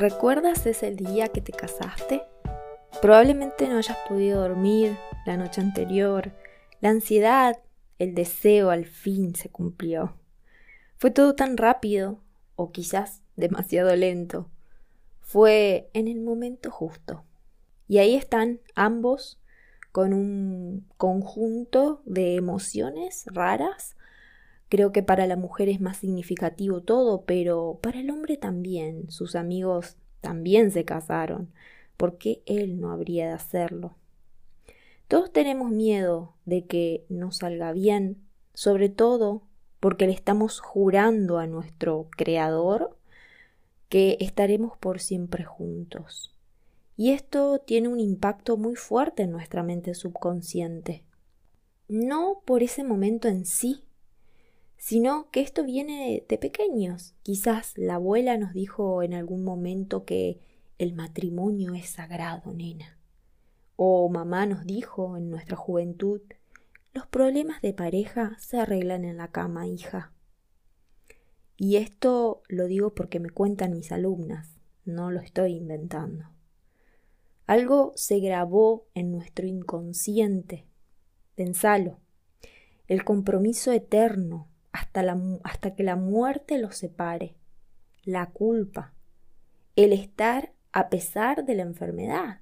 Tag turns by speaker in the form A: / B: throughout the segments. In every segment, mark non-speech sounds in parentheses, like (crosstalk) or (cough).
A: ¿Recuerdas ese día que te casaste? Probablemente no hayas podido dormir la noche anterior. La ansiedad, el deseo al fin se cumplió. Fue todo tan rápido, o quizás demasiado lento. Fue en el momento justo. Y ahí están ambos con un conjunto de emociones raras Creo que para la mujer es más significativo todo, pero para el hombre también. Sus amigos también se casaron. ¿Por qué él no habría de hacerlo? Todos tenemos miedo de que no salga bien, sobre todo porque le estamos jurando a nuestro Creador que estaremos por siempre juntos. Y esto tiene un impacto muy fuerte en nuestra mente subconsciente. No por ese momento en sí, sino que esto viene de pequeños. Quizás la abuela nos dijo en algún momento que el matrimonio es sagrado, nena. O mamá nos dijo en nuestra juventud, los problemas de pareja se arreglan en la cama, hija. Y esto lo digo porque me cuentan mis alumnas, no lo estoy inventando. Algo se grabó en nuestro inconsciente. Pensalo. El compromiso eterno, hasta, la, hasta que la muerte los separe, la culpa, el estar a pesar de la enfermedad.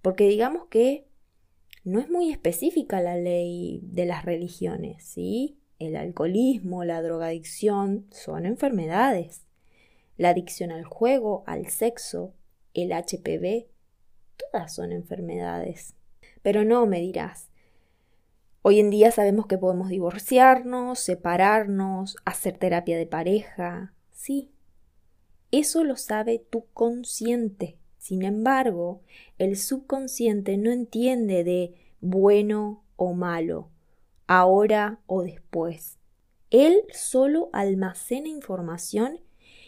A: Porque digamos que no es muy específica la ley de las religiones, ¿sí? El alcoholismo, la drogadicción son enfermedades. La adicción al juego, al sexo, el HPV, todas son enfermedades. Pero no, me dirás, Hoy en día sabemos que podemos divorciarnos, separarnos, hacer terapia de pareja. Sí, eso lo sabe tu consciente. Sin embargo, el subconsciente no entiende de bueno o malo, ahora o después. Él solo almacena información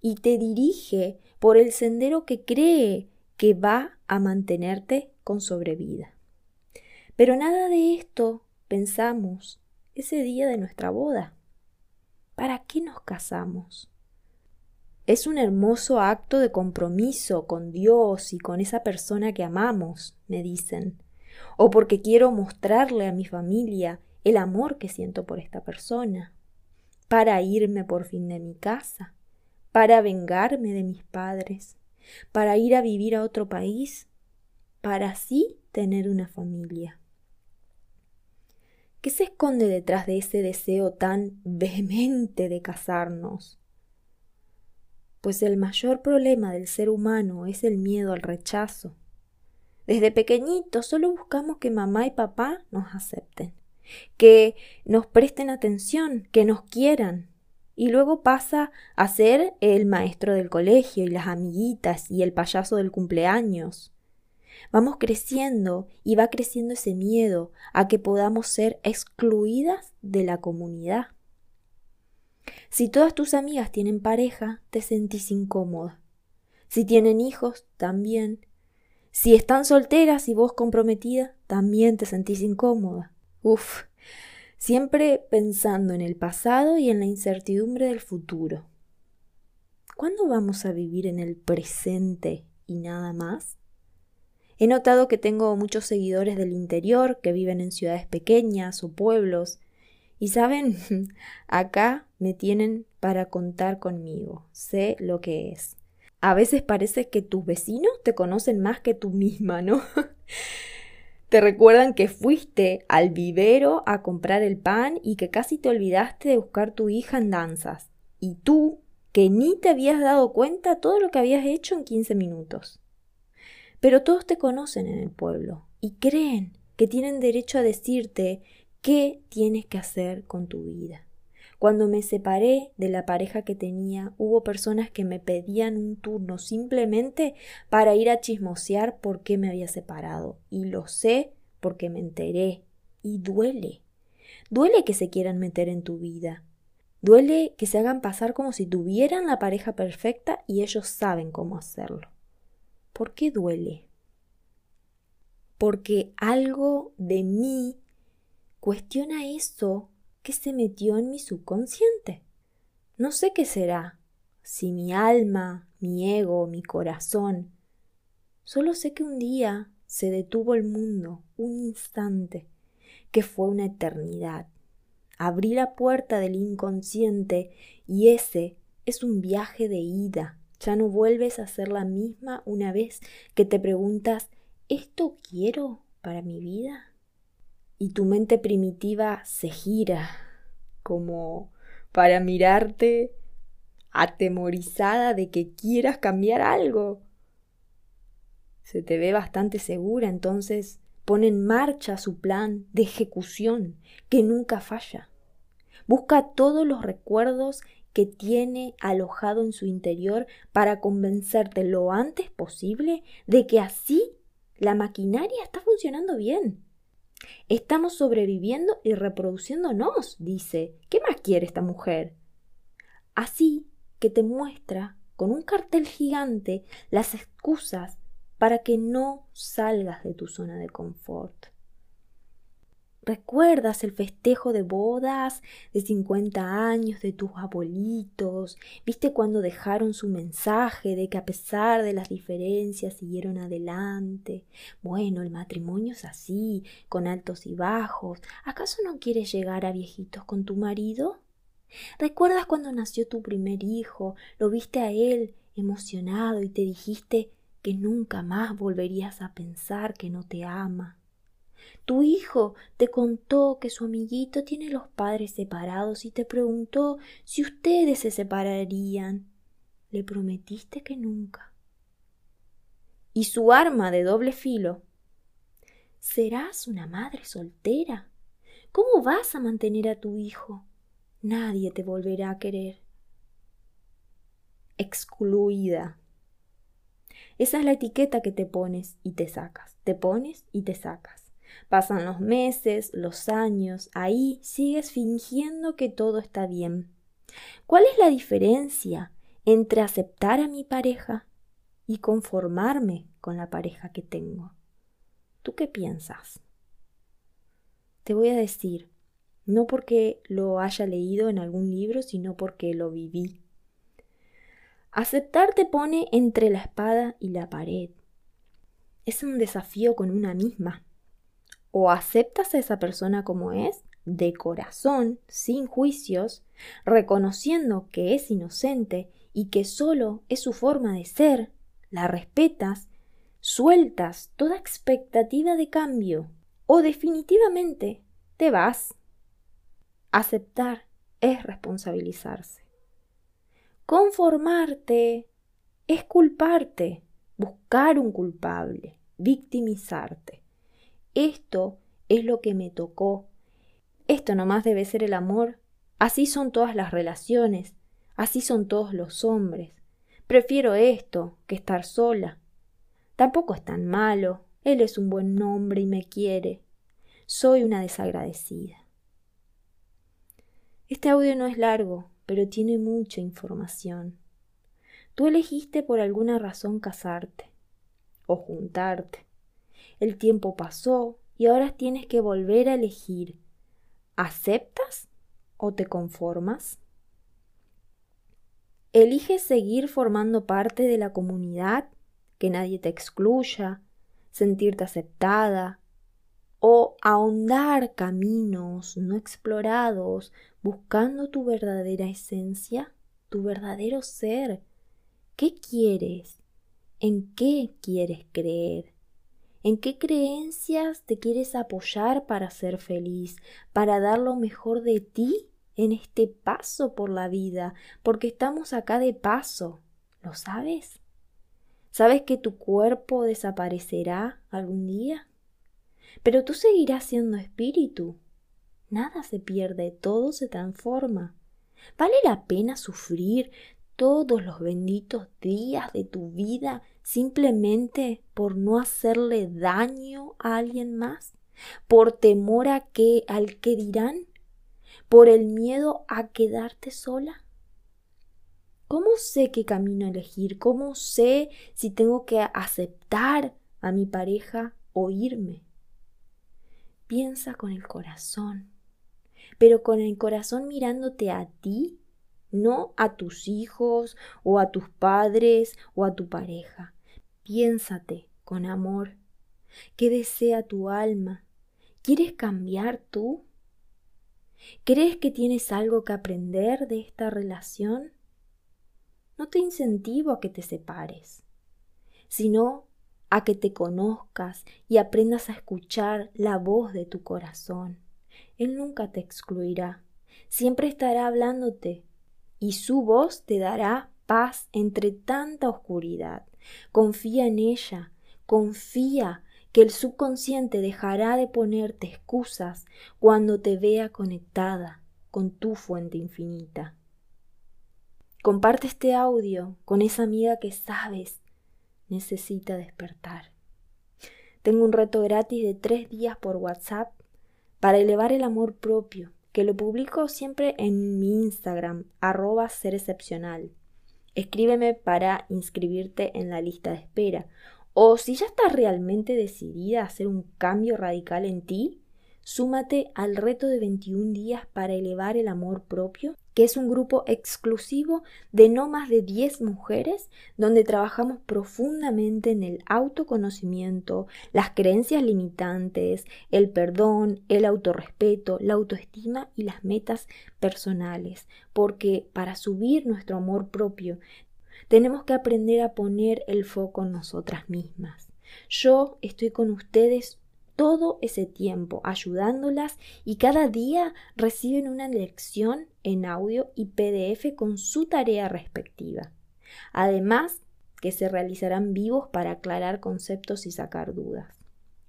A: y te dirige por el sendero que cree que va a mantenerte con sobrevida. Pero nada de esto pensamos ese día de nuestra boda. ¿Para qué nos casamos? Es un hermoso acto de compromiso con Dios y con esa persona que amamos, me dicen, o porque quiero mostrarle a mi familia el amor que siento por esta persona, para irme por fin de mi casa, para vengarme de mis padres, para ir a vivir a otro país, para así tener una familia. ¿Qué se esconde detrás de ese deseo tan vehemente de casarnos? Pues el mayor problema del ser humano es el miedo al rechazo. Desde pequeñitos solo buscamos que mamá y papá nos acepten, que nos presten atención, que nos quieran. Y luego pasa a ser el maestro del colegio y las amiguitas y el payaso del cumpleaños. Vamos creciendo y va creciendo ese miedo a que podamos ser excluidas de la comunidad. Si todas tus amigas tienen pareja, te sentís incómoda. Si tienen hijos, también. Si están solteras y vos comprometida, también te sentís incómoda. Uf, siempre pensando en el pasado y en la incertidumbre del futuro. ¿Cuándo vamos a vivir en el presente y nada más? He notado que tengo muchos seguidores del interior que viven en ciudades pequeñas o pueblos. Y saben, (laughs) acá me tienen para contar conmigo. Sé lo que es. A veces parece que tus vecinos te conocen más que tú misma, ¿no? (laughs) te recuerdan que fuiste al vivero a comprar el pan y que casi te olvidaste de buscar tu hija en danzas. Y tú, que ni te habías dado cuenta todo lo que habías hecho en 15 minutos. Pero todos te conocen en el pueblo y creen que tienen derecho a decirte qué tienes que hacer con tu vida. Cuando me separé de la pareja que tenía, hubo personas que me pedían un turno simplemente para ir a chismosear por qué me había separado. Y lo sé porque me enteré. Y duele. Duele que se quieran meter en tu vida. Duele que se hagan pasar como si tuvieran la pareja perfecta y ellos saben cómo hacerlo. ¿Por qué duele? Porque algo de mí cuestiona eso que se metió en mi subconsciente. No sé qué será. si mi alma, mi ego, mi corazón. Solo sé que un día se detuvo el mundo, un instante, que fue una eternidad. Abrí la puerta del inconsciente y ese es un viaje de ida. Ya no vuelves a ser la misma una vez que te preguntas ¿esto quiero para mi vida? Y tu mente primitiva se gira como para mirarte atemorizada de que quieras cambiar algo. Se te ve bastante segura, entonces pone en marcha su plan de ejecución que nunca falla. Busca todos los recuerdos que tiene alojado en su interior para convencerte lo antes posible de que así la maquinaria está funcionando bien. Estamos sobreviviendo y reproduciéndonos, dice. ¿Qué más quiere esta mujer? Así que te muestra con un cartel gigante las excusas para que no salgas de tu zona de confort. ¿Recuerdas el festejo de bodas de 50 años de tus abuelitos? ¿Viste cuando dejaron su mensaje de que a pesar de las diferencias siguieron adelante? Bueno, el matrimonio es así, con altos y bajos. ¿Acaso no quieres llegar a viejitos con tu marido? ¿Recuerdas cuando nació tu primer hijo? Lo viste a él emocionado y te dijiste que nunca más volverías a pensar que no te ama. Tu hijo te contó que su amiguito tiene los padres separados y te preguntó si ustedes se separarían. Le prometiste que nunca. Y su arma de doble filo. ¿Serás una madre soltera? ¿Cómo vas a mantener a tu hijo? Nadie te volverá a querer. Excluida. Esa es la etiqueta que te pones y te sacas, te pones y te sacas. Pasan los meses, los años, ahí sigues fingiendo que todo está bien. ¿Cuál es la diferencia entre aceptar a mi pareja y conformarme con la pareja que tengo? ¿Tú qué piensas? Te voy a decir, no porque lo haya leído en algún libro, sino porque lo viví. Aceptar te pone entre la espada y la pared. Es un desafío con una misma. O aceptas a esa persona como es, de corazón, sin juicios, reconociendo que es inocente y que solo es su forma de ser, la respetas, sueltas toda expectativa de cambio, o definitivamente te vas. Aceptar es responsabilizarse. Conformarte es culparte, buscar un culpable, victimizarte. Esto es lo que me tocó. Esto nomás debe ser el amor. Así son todas las relaciones. Así son todos los hombres. Prefiero esto que estar sola. Tampoco es tan malo. Él es un buen hombre y me quiere. Soy una desagradecida. Este audio no es largo, pero tiene mucha información. Tú elegiste por alguna razón casarte o juntarte el tiempo pasó y ahora tienes que volver a elegir. ¿Aceptas o te conformas? ¿Eliges seguir formando parte de la comunidad, que nadie te excluya, sentirte aceptada, o ahondar caminos no explorados buscando tu verdadera esencia, tu verdadero ser? ¿Qué quieres? ¿En qué quieres creer? ¿En qué creencias te quieres apoyar para ser feliz, para dar lo mejor de ti en este paso por la vida? Porque estamos acá de paso, ¿lo sabes? ¿Sabes que tu cuerpo desaparecerá algún día? Pero tú seguirás siendo espíritu. Nada se pierde, todo se transforma. ¿Vale la pena sufrir todos los benditos días de tu vida simplemente por no hacerle daño a alguien más, por temor a que al que dirán, por el miedo a quedarte sola. ¿Cómo sé qué camino elegir? ¿Cómo sé si tengo que aceptar a mi pareja o irme? Piensa con el corazón, pero con el corazón mirándote a ti no a tus hijos o a tus padres o a tu pareja. Piénsate con amor. ¿Qué desea tu alma? ¿Quieres cambiar tú? ¿Crees que tienes algo que aprender de esta relación? No te incentivo a que te separes, sino a que te conozcas y aprendas a escuchar la voz de tu corazón. Él nunca te excluirá, siempre estará hablándote y su voz te dará paz entre tanta oscuridad. Confía en ella, confía que el subconsciente dejará de ponerte excusas cuando te vea conectada con tu fuente infinita. Comparte este audio con esa amiga que sabes necesita despertar. Tengo un reto gratis de tres días por WhatsApp para elevar el amor propio, que lo publico siempre en mi Instagram, arroba ser excepcional. Escríbeme para inscribirte en la lista de espera. O si ya estás realmente decidida a hacer un cambio radical en ti, súmate al reto de 21 días para elevar el amor propio, que es un grupo exclusivo de no más de 10 mujeres donde trabajamos profundamente en el autoconocimiento, las creencias limitantes, el perdón, el autorrespeto, la autoestima y las metas personales, porque para subir nuestro amor propio tenemos que aprender a poner el foco en nosotras mismas. Yo estoy con ustedes todo ese tiempo ayudándolas y cada día reciben una lección en audio y PDF con su tarea respectiva. Además, que se realizarán vivos para aclarar conceptos y sacar dudas.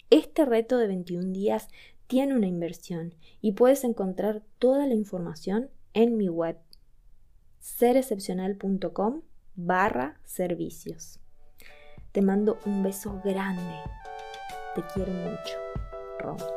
A: Este reto de 21 días tiene una inversión y puedes encontrar toda la información en mi web serexcepcional.com barra servicios. Te mando un beso grande te quiero mucho, Ron.